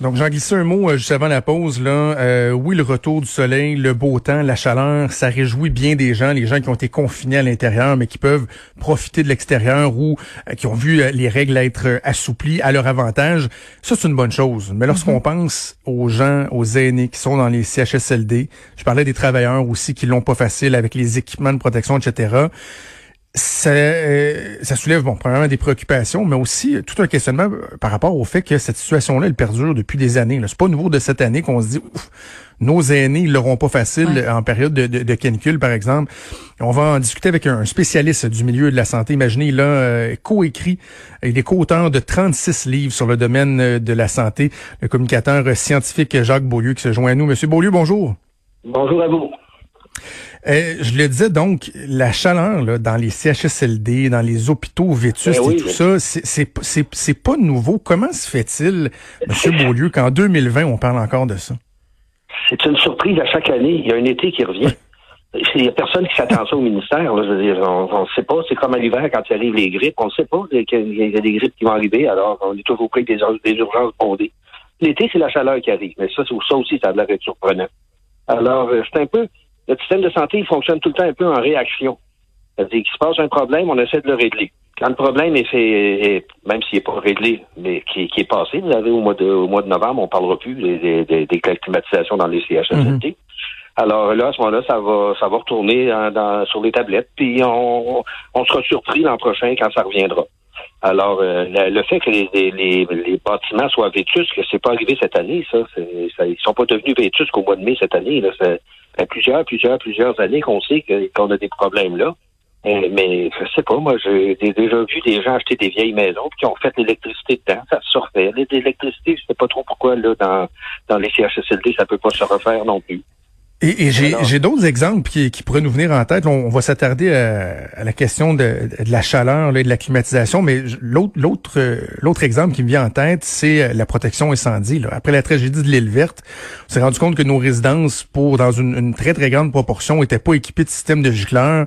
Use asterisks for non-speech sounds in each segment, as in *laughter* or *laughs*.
Donc, j'en glisse un mot euh, juste avant la pause. Là, euh, oui, le retour du soleil, le beau temps, la chaleur, ça réjouit bien des gens, les gens qui ont été confinés à l'intérieur, mais qui peuvent profiter de l'extérieur ou euh, qui ont vu les règles être assouplies à leur avantage. Ça, c'est une bonne chose. Mais lorsqu'on mm-hmm. pense aux gens, aux aînés qui sont dans les CHSLD, je parlais des travailleurs aussi qui l'ont pas facile avec les équipements de protection, etc ça, euh, ça soulève, bon, premièrement des préoccupations, mais aussi tout un questionnement par rapport au fait que cette situation-là, elle perdure depuis des années. C'est pas nouveau de cette année qu'on se dit, ouf, nos aînés, ils l'auront pas facile en période de, de, canicule, par exemple. On va en discuter avec un spécialiste du milieu de la santé. Imaginez, il a euh, coécrit, il est co-auteur de 36 livres sur le domaine euh, de la santé, le communicateur scientifique Jacques Beaulieu qui se joint à nous. Monsieur Beaulieu, bonjour. Bonjour à vous. Euh, je le disais donc, la chaleur là, dans les CHSLD, dans les hôpitaux vétustes ben et tout ça, c'est pas nouveau. Comment se fait-il, M. Beaulieu, qu'en 2020, on parle encore de ça? C'est une surprise à chaque année. Il y a un été qui revient. Il n'y a personne qui s'attend ça au ministère. Je veux dire, on ne sait pas. C'est comme à l'hiver quand il arrive les grippes. On ne sait pas qu'il y a des grippes qui vont arriver. Alors, on est toujours pris des, des urgences bondées. L'été, c'est la chaleur qui arrive. Mais ça, ça aussi, ça a l'air d'être surprenant. Alors, euh, c'est un peu le système de santé, il fonctionne tout le temps un peu en réaction. C'est-à-dire qu'il se passe un problème, on essaie de le régler. Quand le problème est fait, même s'il n'est pas réglé, mais qui, est passé, vous avez au mois de, au mois de novembre, on parlera plus des, des, des climatisations dans les CHSLD. Mhm. Alors là, à ce moment-là, ça va, ça va retourner dans, sur les tablettes, puis on, on sera surpris l'an prochain quand ça reviendra. Alors, euh, le, fait que les, les, les, bâtiments soient vétustes, que c'est pas arrivé cette année, ça, ça, ils sont pas devenus vétustes qu'au mois de mai cette année. Là, fait plusieurs, plusieurs, plusieurs années qu'on sait qu'on a des problèmes là. Euh, mais je sais pas, moi j'ai déjà vu des gens acheter des vieilles maisons qui ont fait l'électricité dedans, ça se refait. L'électricité, je sais pas trop pourquoi là dans, dans les CHSLD, ça peut pas se refaire non plus. Et, j'ai d'autres exemples qui, qui, pourraient nous venir en tête. On, va s'attarder à, la question de, de la chaleur et de la climatisation, mais l'autre l'autre exemple qui me vient en tête, c'est euh, la protection incendie. Là. Après la tragédie de l'île verte, on s'est rendu compte que nos résidences, pour dans une, très très grande proportion, étaient pas équipées de systèmes de gicleurs.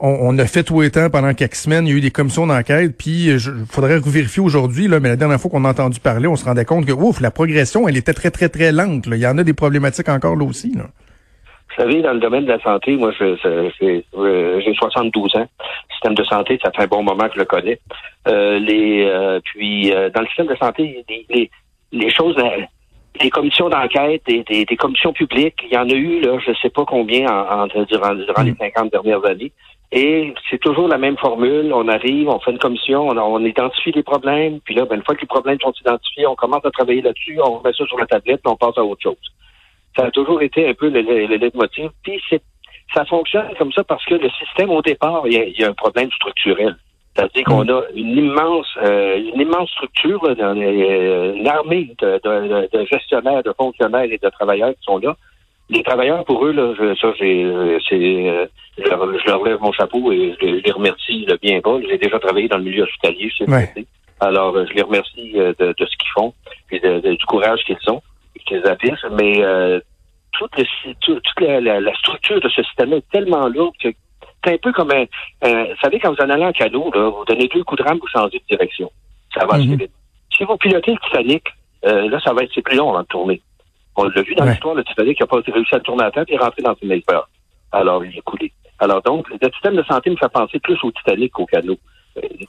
On, a fait tout temps pendant quelques semaines. Il y a eu des commissions d'enquête. Puis, il faudrait vérifier aujourd'hui, là, mais la dernière fois qu'on a entendu parler, on se rendait compte que, ouf, la progression, elle était très, très, très lente. Il y en a des problématiques encore là aussi. Là. Vous savez, dans le domaine de la santé, moi, je, euh, j'ai 72 ans. Le système de santé, ça fait un bon moment que je le connais. Euh, les, euh, puis, dans le système de santé, les, les, choses, les commissions d'enquête, des, des, commissions publiques, il y en a eu, là, je ne sais pas combien en, durant, durant les 50 mm. dernières années. Et c'est toujours la même formule. On arrive, on fait une commission, on, on identifie les problèmes, puis là, ben, une fois que les problèmes sont identifiés, on commence à travailler là-dessus, on met ça sur la tablette, puis on passe à autre chose ça a toujours été un peu le, le, le Puis ça fonctionne comme ça parce que le système, au départ, il y a, un problème structurel. C'est-à-dire qu'on mm. a une immense, euh, une immense structure, euh, une armée de, gestionnaires, de fonctionnaires et de travailleurs qui sont là. Les travailleurs, pour eux, là, ça, c'est, euh, je, leur, lève mon chapeau et je, les remercie de bien pas. J'ai déjà travaillé dans le milieu hospitalier, je sais Alors, je les remercie de, ce qu'ils font et du courage qu'ils ont mais euh, toute, la, structure de ce système est tellement lourde que c'est un peu comme un, vous savez, quand vous en allez en canot, là, vous donnez deux coups de rame, vous changez de direction. Ça va assez mhm. vite. Si vous pilotez le Titanic, euh, là, ça va être c'est plus long à tourner. On l'a vu dans l'histoire, le Titanic n'a pas réussi à tourner à tête et est rentré dans une iceberg. Alors, il est coulé. Alors donc, le système de santé me fait penser plus au Titanic qu'au canot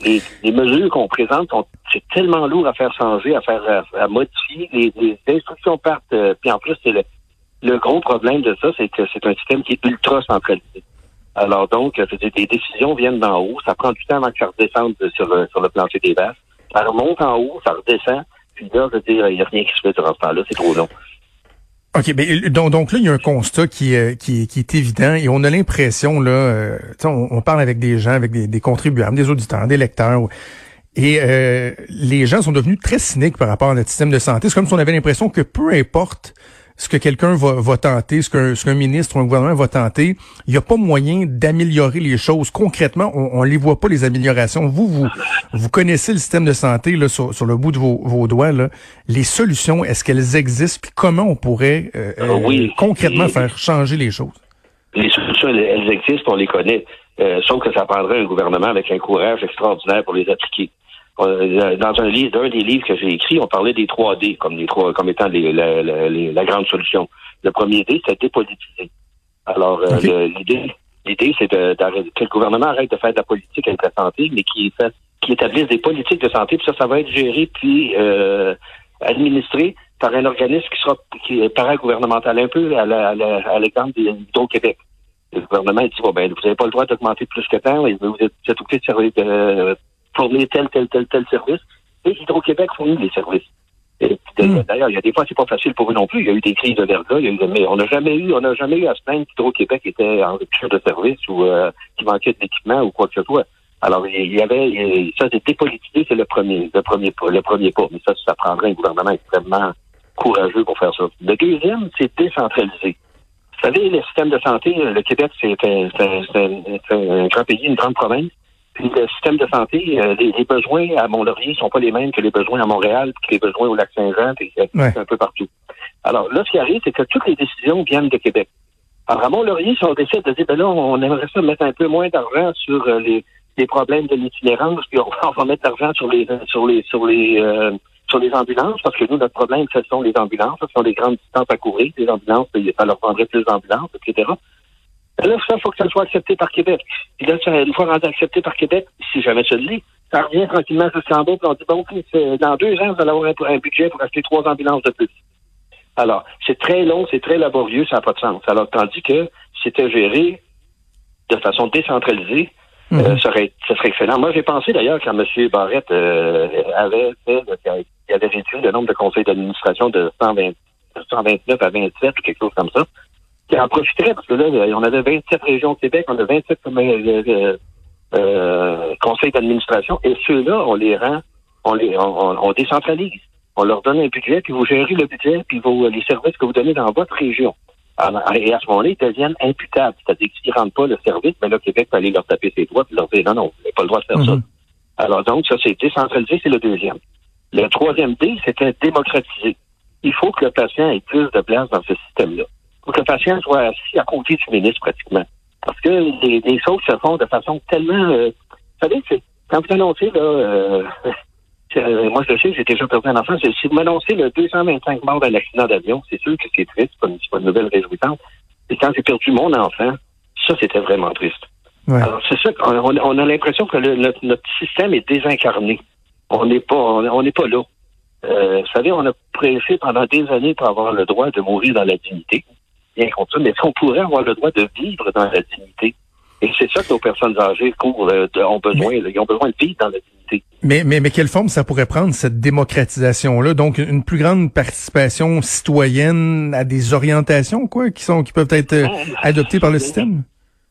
les, mesures qu'on présente, c'est tellement lourd à faire changer, à faire à, modifier. Les, instructions partent. Euh, puis en plus, c'est le, gros problème de ça, c'est que c'est un système qui est ultra centralisé. Alors donc, des décisions viennent d'en haut. Ça prend du temps avant que ça redescende sur le, sur le plancher des vaches. Ça remonte en haut, ça redescend. Puis là, je veux dire, il n'y a rien qui se fait durant ce temps-là. C'est trop long. OK, mais donc, là, il y a un constat qui, euh, qui, qui est évident et on a l'impression, là, euh, on, on, parle avec des gens, avec des, des, contribuables, des auditeurs, des lecteurs, et euh, les gens sont devenus très cyniques par rapport à notre système de santé. C'est comme si on avait l'impression que peu importe ce que quelqu'un va, va, tenter, ce qu'un ce ministre ou un gouvernement va tenter, il n'y a pas moyen d'améliorer les choses. Concrètement, on ne les voit pas, les améliorations. Vous, vous, vous connaissez le système de santé là, sur, sur le bout de vos, vos doigts. Là. Les solutions, est-ce qu'elles existent? Puis comment on pourrait euh, ah oui, concrètement faire changer les choses? Les solutions, elles, existent, on les connaît. Euh, sauf que ça prendrait un gouvernement avec un courage extraordinaire pour les appliquer. Euh, dans un livre, d'un des livres que j'ai écrit, on parlait des 3D comme les trois, comme étant les, la grande solution. Le premier D, c'est dépolitiser. Alors, euh, l'idée, l'idée, c'est de, que le gouvernement arrête de faire de la politique avec la santé, mais qui fait, qui établisse des politiques de santé, puis ça, ça va être géré puis euh, administré par un organisme qui sera qui est paragouvernemental, un peu à l'exemple au québec Le gouvernement dit bon, ben, vous n'avez pas le droit d'augmenter plus que tant, vous êtes, vous êtes obligé de, servir, de fournir tel, tel, tel, tel service. Et Hydro-Québec fournit les services. Hmm. D'ailleurs, il y a des fois, c'est pas facile pour eux non plus. Il y a eu des crises de verglas, mais on n'a jamais eu, on n'a jamais eu à se plaindre qu'Hydro-Québec était en rupture de service ou euh, qu'il manquait d'équipement ou quoi que ce soit. Alors, il y avait, ça, c'est dépolitisé, c'est le premier, le premier pas, le premier pas. Mais ça, ça prendrait un gouvernement extrêmement courageux pour faire ça. Le deuxième, c'est décentraliser. Vous savez, le système de santé, le Québec, c'est un, un, grand pays, une grande province. Puis le système de santé, euh, les, besoins à Mont-Laurier sont pas les mêmes que les besoins à Montréal, que les besoins au Lac-Saint-Jean, puis un peu partout. Alors là, ce qui arrive, c'est que toutes les décisions viennent de Québec. Alors à Mont-Laurier, si on décide de dire, ben là, on aimerait ça mettre un peu moins d'argent sur euh, les, les, problèmes de l'itinérance, puis on, va mettre d'argent sur les sur les sur les euh, sur les ambulances, parce que nous, notre problème, ce sont les ambulances, ce sont des grandes distances à couvrir, les ambulances, ça leur prendrait plus d'ambulances, etc. Là, ça, il faut que ça soit accepté par Québec. Puis là, une fois rendu accepté par Québec, si jamais ça le lit, ça revient tranquillement jusqu'en bas, puis on dit, bon, dans deux ans, vous allez avoir un, budget pour acheter trois ambulances de plus. Alors, c'est très long, c'est très laborieux, ça n'a pas de sens. Alors, tandis que si c'était géré de façon décentralisée, euh, mhm. ça, serait, excellent. Moi, j'ai pensé d'ailleurs quand M. Barrette euh, avait fait, il avait réduit le nombre de conseils d'administration de 120, 129 à 27 ou quelque chose comme ça qui en profiterait, parce que là, on avait 27 régions au Québec, on a 27 euh, euh, euh, conseils d'administration, et ceux-là, on les rend, on les on, décentralise. On leur donne un budget, puis vous gérez le budget, puis vos, les services que vous donnez dans votre région. et à ce moment-là, ils deviennent imputables. C'est-à-dire qu'ils ne rendent pas le service, mais là, Québec peut aller leur taper ses doigts et leur dire non, non, vous n'avez pas le droit de faire ça. Mhm. Alors donc, ça, c'est décentralisé, c'est le deuxième. Le troisième D, c'était démocratiser. Il faut que le patient ait plus de place dans ce système-là pour que le patient soit assis à côté du ministre pratiquement. Parce que les, choses se font de façon tellement... Euh, vous savez, quand vous annoncez, là, euh, *laughs* euh, moi je le sais, j'ai déjà perdu un enfant, si vous m'annoncez le 225 morts d'un accident d'avion, c'est sûr que c'est triste, c'est pas, pas, une nouvelle réjouissante. Et quand j'ai perdu mon enfant, ça c'était vraiment triste. Alors c'est ça, on, on a l'impression que notre, système est désincarné. On n'est pas, on n'est pas là. vous savez, on a pressé pendant des années pour avoir le droit de mourir dans la dignité bien contre mais qu'on pourrait avoir le droit de vivre dans la dignité? Et c'est ça que nos personnes âgées courent, euh, ont besoin. ils ont besoin de vivre dans la dignité. Mais, mais, mais quelle forme ça pourrait prendre, cette démocratisation-là? Donc, une plus grande participation citoyenne à des orientations, quoi, qui sont qui peuvent être euh, adoptées par le système?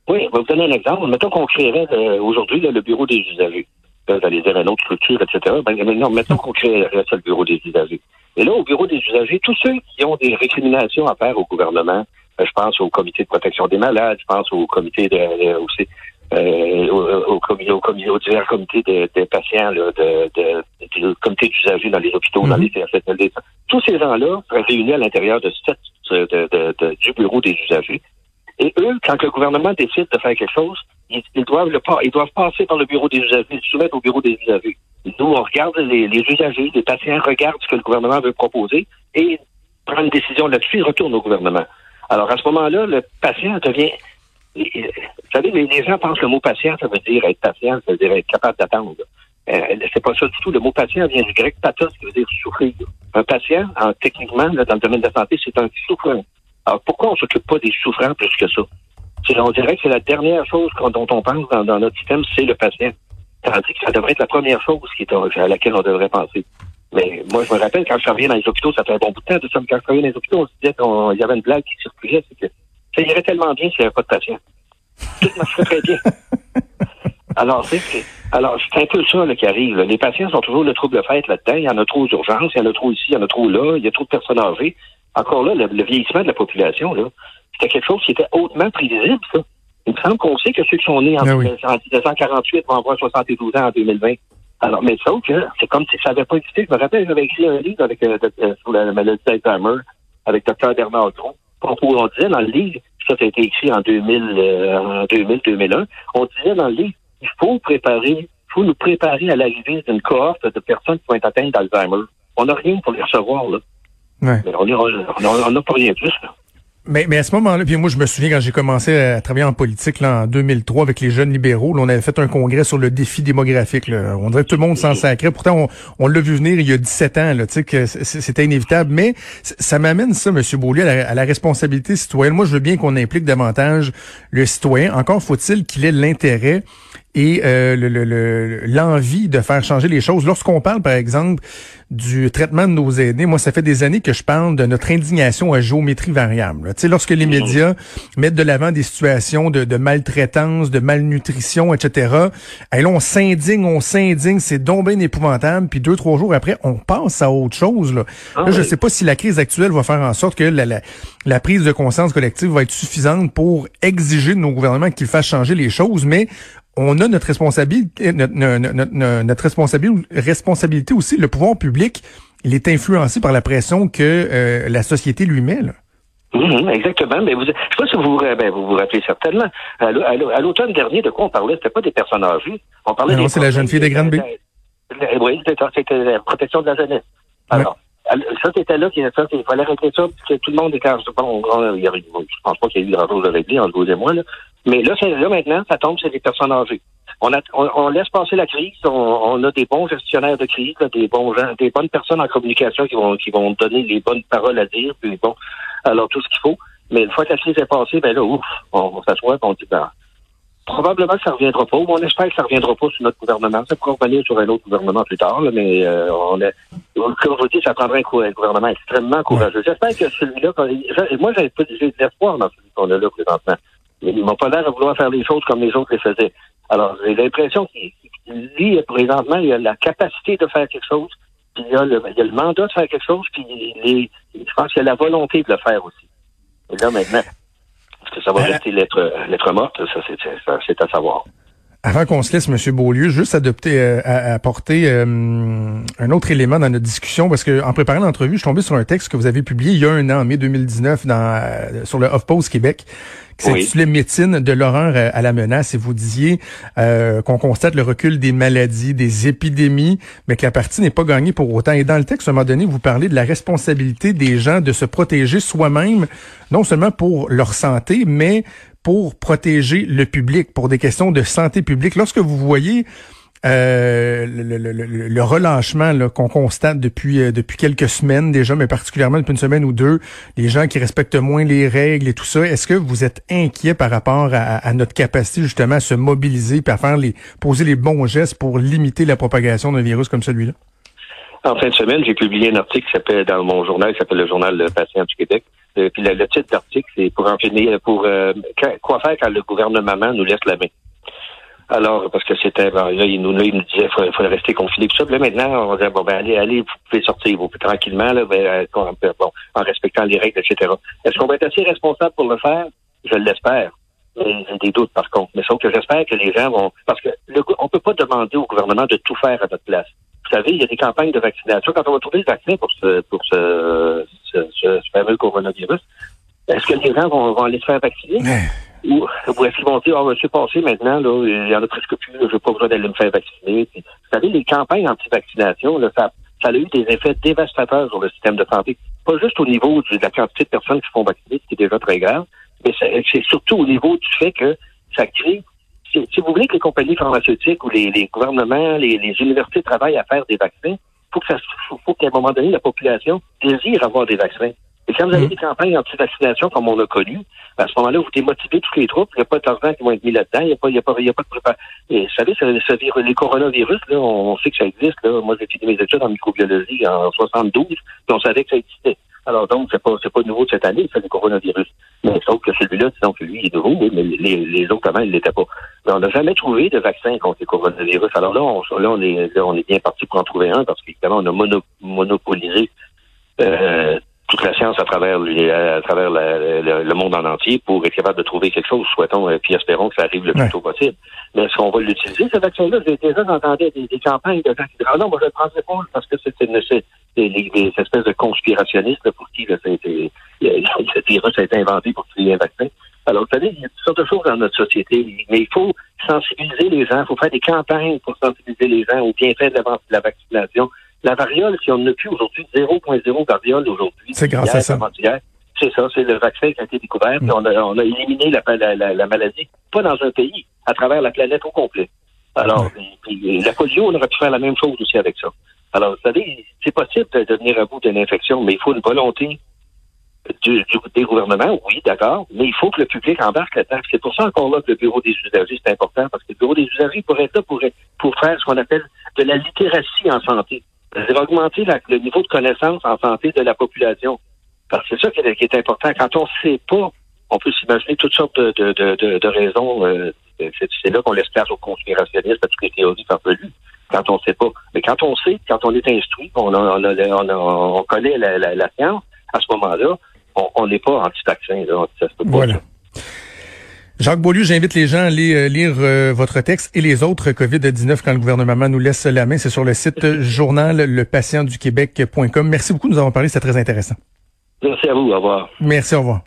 Oui, je vais vous donner un exemple. Mettons qu'on créerait euh, aujourd'hui le bureau des usagers. Vous allez dire une autre structure, etc. Ben, non, mettons qu'on créerait ça, le bureau des usagers. Et là, au bureau des usagers, tous ceux qui ont des récriminations à faire au gouvernement, euh, je pense au comité de protection des malades, je pense au comité de, aussi euh, au, au, comité, au, divers comités des patients, là, de, de, de, comité d'usagers dans les hôpitaux, dans les CSSLD. Tous ces gens-là réunis à l'intérieur de, de, du bureau des usagers. Et eux, quand le gouvernement décide de faire quelque chose, ils, doivent le ils doivent passer par le bureau des usagers, ils soumettent au bureau des usagers. Nous, on regarde les, les usagers, les patients regardent ce que le gouvernement veut proposer et prend une décision là-dessus, ils retournent au gouvernement. Alors, à ce moment-là, le patient devient... Vous savez, les, gens pensent que le mot patient, ça veut dire être patient, ça veut dire être capable d'attendre. Euh, c'est pas ça du tout. Le mot patient vient du grec pathos, qui veut dire souffrir. Un patient, en, techniquement, dans le domaine de la santé, c'est un souffrant. Alors, pourquoi on s'occupe pas des souffrants plus que ça? On dirait que c'est la dernière chose dont on pense dans, notre système, c'est le patient. Tandis que ça devrait être la première chose qui est, à laquelle on devrait penser. Mais moi, je me rappelle, quand je travaillais dans les hôpitaux, ça fait un bon bout de temps, tout ça, mais quand je travaillais dans les hôpitaux, on se disait qu'il y avait une blague qui circulait, c'est que ça irait tellement bien s'il n'y avait pas de patients. Tout marcherait très bien. *laughs* Alors, c'est alors c'est un peu ça là, qui arrive. Les patients sont toujours le trouble fait là-dedans. Il y en a trop aux urgences, il y en a trop ici, il y en a trop là, il y a trop de personnes âgées. Encore là, le, vieillissement de la population, là, c'était quelque chose qui était hautement prévisible, ça. Il me semble qu'on sait que ceux qui sont nés en, 1948 ah vont avoir 72 ans en 2020. Alors, mais ça, c'est comme si ça n'avait pas existé. Je me rappelle, j'avais écrit un livre avec, euh, euh, sur la maladie d'Alzheimer avec Dr. Bernard Tron. On disait dans le livre, ça, a été écrit en 2000, euh, en 2000-2001, on disait dans le livre, il faut préparer, il faut nous préparer à l'arrivée d'une cohorte de personnes qui vont être atteintes d'Alzheimer. On n'a rien pour les recevoir, là. Mais on n'a pas rien plus, là. Mais, mais à ce moment-là, puis moi je me souviens quand j'ai commencé à travailler en politique là, en 2003 avec les jeunes libéraux, là, on avait fait un congrès sur le défi démographique. Là. On dirait que tout le monde s'en sacrait. Pourtant, on, on l'a vu venir il y a 17 ans, là, que c'était inévitable. Mais ça m'amène ça, M. Beaulieu, à la, à la, responsabilité citoyenne. Moi, je veux bien qu'on implique davantage le citoyen. Encore faut-il qu'il ait l'intérêt et euh, l'envie le, de faire changer les choses. Lorsqu'on parle, par exemple, du traitement de nos aînés, moi, ça fait des années que je parle de notre indignation à géométrie variable. Tu sais, lorsque les médias mettent de l'avant des situations de, de, maltraitance, de malnutrition, etc., et là, on s'indigne, on s'indigne, c'est donc bien épouvantable, puis deux, trois jours après, on passe à autre chose. Là, ah je ne sais pas si la crise actuelle va faire en sorte que la, la, la prise de conscience collective va être suffisante pour exiger de nos gouvernements qu'ils fassent changer les choses, mais on a notre responsabilité, notre, notre, responsabilité, responsabilité aussi. Le pouvoir public, il est influencé par la pression que euh, la société lui met. Là. Mhm, exactement. Mais vous, je sais pas si vous ben, vous, vous rappelez certainement. À l'automne dernier, de quoi on parlait? C'était pas des personnes âgées. On parlait. Non, c'est la jeune fille des grandes baies. Oui, c'était la protection de la jeunesse. Alors, ça, c'était là qu'il fallait régler ça, parce que tout le monde quand bon, je pense pas qu'il y ait eu grand-chose à régler entre vous et moi, là. Mais là, là, maintenant, ça tombe sur les personnes âgées. On, a, on, laisse passer la crise. On, a des bons gestionnaires de crise, des bons gens, des bonnes personnes en communication qui vont qui vont donner les bonnes paroles à dire, puis bon, alors tout ce qu'il faut. Mais une fois que la crise est passée, ben là, ouf, on, s'assoit et on dit ben, probablement que ça reviendra pas, on espère que ça reviendra pas sur notre gouvernement. Ça pourra revenir sur un autre gouvernement plus tard, mais euh, on est, comme je vous dis, ça prendrait un, gouvernement extrêmement courageux. J'espère que celui-là, moi j'ai de l'espoir dans celui qu'on a là présentement. Ils m'ont pas l'air de vouloir faire les choses comme les autres les faisaient. Alors, j'ai l'impression qu'il, lui, présentement, il a la capacité de faire quelque chose, puis il a le, il a le mandat de faire quelque chose, puis il je pense qu'il a la volonté de le faire aussi. Et là, maintenant, est-ce que ça va euh, rester lettre, lettre morte? Ça, c'est, c'est à savoir. Avant qu'on se laisse, M. Beaulieu, juste adopter, euh, à, apporter euh, un autre élément dans notre discussion, parce que en préparant l'entrevue, je suis tombé sur un texte que vous avez publié il y a un an, en mai 2019, dans, euh, sur le HuffPost Québec, qui s'intitulait Médecine de l'horreur à la menace. Et vous disiez qu'on constate le recul des maladies, des épidémies, mais que la partie n'est pas gagnée pour autant. Et dans le texte, à un moment donné, vous parlez de la responsabilité des gens de se protéger soi-même, non seulement pour leur santé, mais pour protéger le public, pour des questions de santé publique. Lorsque vous voyez euh, le, relâchement qu'on constate depuis euh, depuis quelques semaines déjà, mais particulièrement depuis une semaine ou deux, les gens qui respectent moins les règles et tout ça, est-ce que vous êtes inquiet par rapport à, notre capacité justement à se mobiliser et à faire les poser les bons gestes pour limiter la propagation d'un virus comme celui-là? En fin de semaine, j'ai publié un article qui s'appelle dans mon journal, qui s'appelle le journal Le Patient du Québec. Euh, puis le, titre d'article, c'est pour en finir, pour euh, quoi faire quand le gouvernement nous laisse la main. Alors, parce que c'était, là, il nous, il nous disait qu'il fallait, rester confiné. Puis ça, là, maintenant, on dire, bon, ben, allez, allez, vous pouvez sortir, vous tranquillement, là, ben, euh, bon, en respectant les règles, etc. Est-ce qu'on va être assez responsable pour le faire? Je l'espère. J'ai des doutes, par contre. Mais sauf que j'espère que les gens vont, parce que le, on peut pas demander au gouvernement de tout faire à notre place. Vous savez, il y a des campagnes de vaccination. Quand on va trouver le vaccin pour ce, pour ce, ce, ce, fameux coronavirus, est-ce que les gens vont, vont aller se faire vacciner? Ou, ou est-ce qu'ils vont dire, oh, monsieur passé maintenant, là, il y en a presque plus, je n'ai pas besoin d'aller me faire vacciner. vous savez, les campagnes anti-vaccination, ça, ça a eu des effets dévastateurs sur le système de santé. Pas juste au niveau de la quantité de personnes qui se font vacciner, ce qui est déjà très grave, mais c'est surtout au niveau du fait que ça crée si, vous voulez que les compagnies pharmaceutiques ou les, les gouvernements, les, les, universités travaillent à faire des vaccins, faut que ça, faut, qu'à un moment donné, la population désire avoir des vaccins. Et quand vous avez Mm. des campagnes anti-vaccination comme on a connu, à ce moment-là, vous démotivez tous les troupes. Il n'y a pas d'argent qui vont être mis là-dedans. Il n'y a pas, il y a pas, il y a pas de préparation. Et vous savez, ce virus- les coronavirus, là, on sait que ça existe. Là. Moi, j'ai fini mes études en microbiologie en 72, puis on savait que ça existait. Alors donc, c'est pas, c'est pas nouveau de cette année, c'est le coronavirus. Mais sauf que celui-là, disons que lui, il est nouveau, oui, mais les, autres, avant, ils l'étaient pas. Mais on n'a jamais trouvé de vaccin contre les coronavirus. Alors là, on, là, on est, là, on est bien parti pour en trouver un parce qu'évidemment, on a mono- monopolisé euh, à travers, les- à travers la- le, le monde en entier pour être capable de trouver quelque chose. Souhaitons et puis espérons que ça arrive le plus Ouais. tôt possible. Mais est-ce qu'on va l'utiliser, ce vaccin-là? J'ai déjà entendu des, des campagnes de gens qui disaient Ah non, moi je le prendrai pas parce que c'est des, espèces de conspirationnistes pour qui le virus a été inventé pour créer un vaccin. Alors, vous savez, il y a toutes sortes de choses dans notre société, mais il faut sensibiliser les gens, il faut faire des campagnes pour sensibiliser les gens au bienfait de la, de la vaccination. La variole, si on n'a plus aujourd'hui 0.0 variole aujourd'hui, C'est grâce à ça. c'est ça, c'est le vaccin qui a été découvert, puis on a, on a éliminé la, la, la, la maladie, pas dans un pays, à travers la planète au complet. Alors, puis la polio, on aurait pu faire la même chose aussi avec ça. Alors, vous savez, c'est possible de devenir à bout d'une infection, mais il faut une volonté du, du- des gouvernements, oui, d'accord, mais il faut que le public embarque là-dedans. C'est pour ça encore là que le bureau des usagers, c'est important, parce que le bureau des usagers pourrait être là pour, pour faire ce qu'on appelle de la littératie en santé. C'est-à-dire augmenter le niveau de connaissance en santé de la population. Parce que c'est ça qui est, important. Quand on ne sait pas, on peut s'imaginer toutes sortes de, de, de, de- raisons. euh, c'est là qu'on laisse place aux conspirationnistes, à toutes les théories farfelues, quand on ne sait pas. Mais quand on sait, quand on est instruit, on, on, on, connaît la, science, à ce moment-là, on- n'est pas anti-vaccin. Pas, Voilà. ça. Jacques Beaulieu, j'invite les gens à aller euh, lire euh, votre texte et les autres COVID-19 quand le gouvernement nous laisse la main. C'est sur le site euh, *laughs* journal lepatientduquebec.com. Merci beaucoup nous avoir parlé, c'était très intéressant. Merci à vous. Au revoir. Merci, au revoir.